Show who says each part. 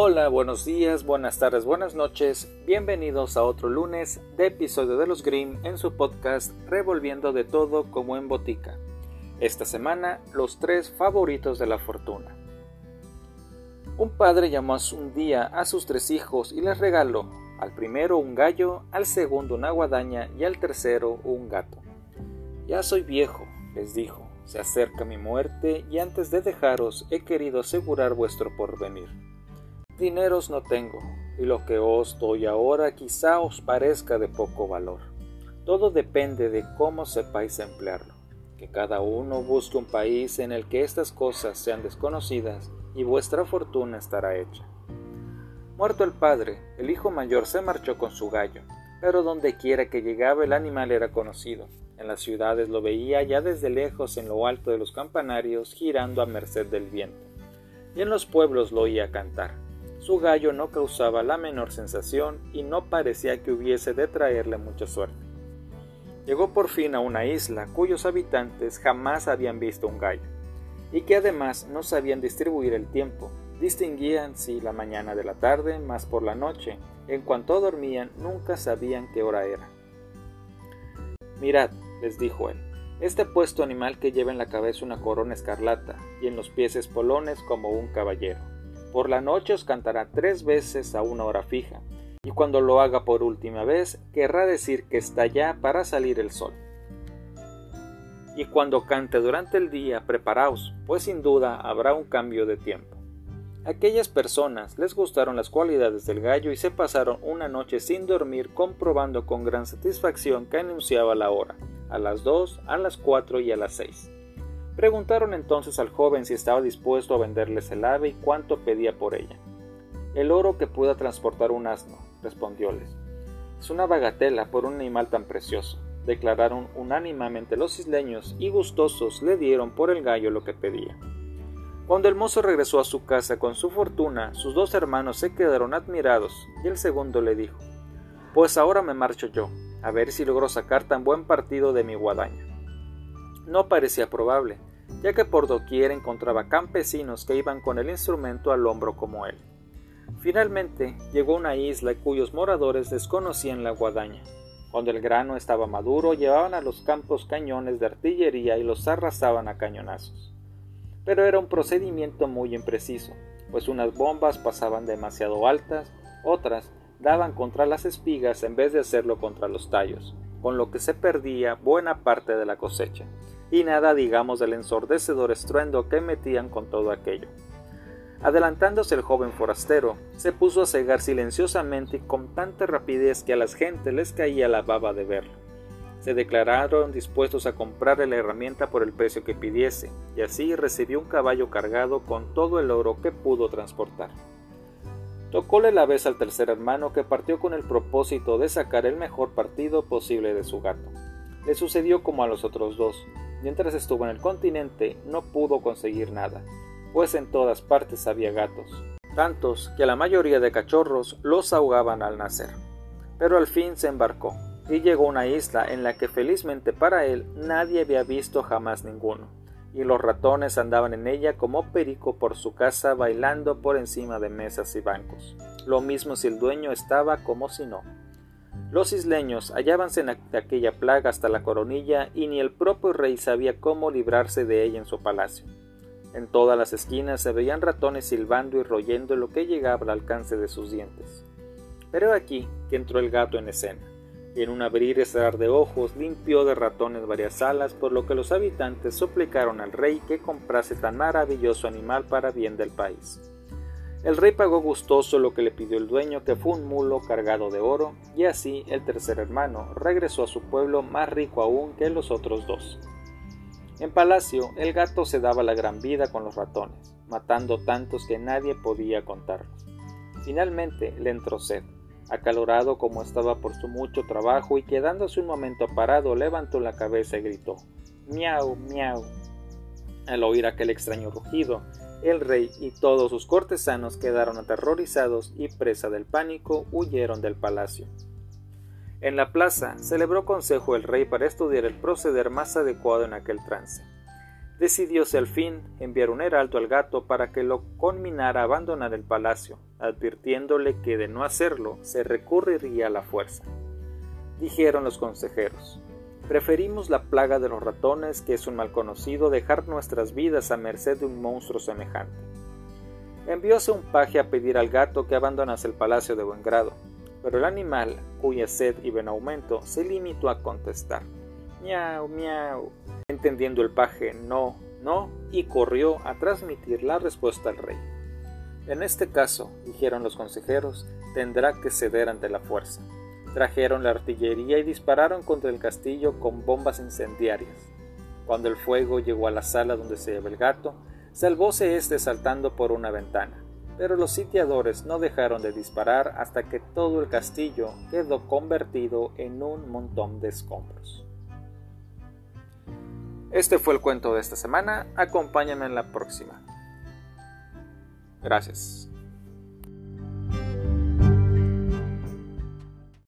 Speaker 1: Hola, buenos días, buenas tardes, buenas noches. Bienvenidos a otro lunes de episodio de los Grimm en su podcast Revolviendo de todo como en botica. Esta semana, los tres favoritos de la fortuna. Un padre llamó un día a sus tres hijos y les regaló al primero un gallo, al segundo una guadaña y al tercero un gato. Ya soy viejo, les dijo, se acerca mi muerte y antes de dejaros he querido asegurar vuestro porvenir. Dineros no tengo, y lo que os doy ahora quizá os parezca de poco valor. Todo depende de cómo sepáis emplearlo. Que cada uno busque un país en el que estas cosas sean desconocidas y vuestra fortuna estará hecha. Muerto el padre, el hijo mayor se marchó con su gallo, pero donde quiera que llegaba el animal era conocido. En las ciudades lo veía ya desde lejos en lo alto de los campanarios girando a merced del viento, y en los pueblos lo oía cantar su gallo no causaba la menor sensación y no parecía que hubiese de traerle mucha suerte. Llegó por fin a una isla cuyos habitantes jamás habían visto un gallo, y que además no sabían distribuir el tiempo, distinguían si la mañana de la tarde, más por la noche, en cuanto dormían nunca sabían qué hora era. Mirad, les dijo él, este puesto animal que lleva en la cabeza una corona escarlata y en los pies espolones como un caballero. Por la noche os cantará tres veces a una hora fija, y cuando lo haga por última vez querrá decir que está ya para salir el sol. Y cuando cante durante el día, preparaos, pues sin duda habrá un cambio de tiempo. Aquellas personas les gustaron las cualidades del gallo y se pasaron una noche sin dormir comprobando con gran satisfacción que anunciaba la hora, a las dos, a las cuatro y a las seis. Preguntaron entonces al joven si estaba dispuesto a venderles el ave y cuánto pedía por ella. El oro que pueda transportar un asno, respondióles. Es una bagatela por un animal tan precioso, declararon unánimemente los isleños y gustosos le dieron por el gallo lo que pedía. Cuando el mozo regresó a su casa con su fortuna, sus dos hermanos se quedaron admirados y el segundo le dijo, Pues ahora me marcho yo, a ver si logro sacar tan buen partido de mi guadaña. No parecía probable, ya que por doquier encontraba campesinos que iban con el instrumento al hombro como él. Finalmente llegó a una isla cuyos moradores desconocían la guadaña. Cuando el grano estaba maduro, llevaban a los campos cañones de artillería y los arrasaban a cañonazos. Pero era un procedimiento muy impreciso, pues unas bombas pasaban demasiado altas, otras daban contra las espigas en vez de hacerlo contra los tallos, con lo que se perdía buena parte de la cosecha y nada digamos del ensordecedor estruendo que metían con todo aquello. Adelantándose el joven forastero, se puso a cegar silenciosamente con tanta rapidez que a las gentes les caía la baba de verlo. Se declararon dispuestos a comprarle la herramienta por el precio que pidiese, y así recibió un caballo cargado con todo el oro que pudo transportar. Tocóle la vez al tercer hermano que partió con el propósito de sacar el mejor partido posible de su gato. Le sucedió como a los otros dos, Mientras estuvo en el continente no pudo conseguir nada, pues en todas partes había gatos, tantos que la mayoría de cachorros los ahogaban al nacer. Pero al fin se embarcó y llegó a una isla en la que felizmente para él nadie había visto jamás ninguno, y los ratones andaban en ella como perico por su casa bailando por encima de mesas y bancos, lo mismo si el dueño estaba como si no. Los isleños hallábanse en aquella plaga hasta la coronilla y ni el propio rey sabía cómo librarse de ella en su palacio. En todas las esquinas se veían ratones silbando y royendo lo que llegaba al alcance de sus dientes. Pero aquí que entró el gato en escena, y en un abrir y cerrar de ojos limpió de ratones varias salas, por lo que los habitantes suplicaron al rey que comprase tan maravilloso animal para bien del país. El rey pagó gustoso lo que le pidió el dueño, que fue un mulo cargado de oro, y así el tercer hermano regresó a su pueblo más rico aún que los otros dos. En palacio, el gato se daba la gran vida con los ratones, matando tantos que nadie podía contarlos. Finalmente le entró sed. Acalorado como estaba por su mucho trabajo y quedándose un momento parado, levantó la cabeza y gritó: Miau, miau. Al oír aquel extraño rugido, el rey y todos sus cortesanos quedaron aterrorizados y presa del pánico huyeron del palacio. En la plaza celebró consejo el rey para estudiar el proceder más adecuado en aquel trance. decidióse al fin enviar un heraldo al gato para que lo conminara a abandonar el palacio, advirtiéndole que de no hacerlo se recurriría a la fuerza. Dijeron los consejeros, preferimos la plaga de los ratones, que es un mal conocido, dejar nuestras vidas a merced de un monstruo semejante. Envióse un paje a pedir al gato que abandonase el palacio de buen grado, pero el animal, cuya sed iba en aumento, se limitó a contestar miau, miau, entendiendo el paje no, no, y corrió a transmitir la respuesta al rey. En este caso, dijeron los consejeros, tendrá que ceder ante la fuerza. Trajeron la artillería y dispararon contra el castillo con bombas incendiarias. Cuando el fuego llegó a la sala donde se lleva el gato, salvóse éste saltando por una ventana pero los sitiadores no dejaron de disparar hasta que todo el castillo quedó convertido en un montón de escombros. Este fue el cuento de esta semana, acompáñame en la próxima. Gracias.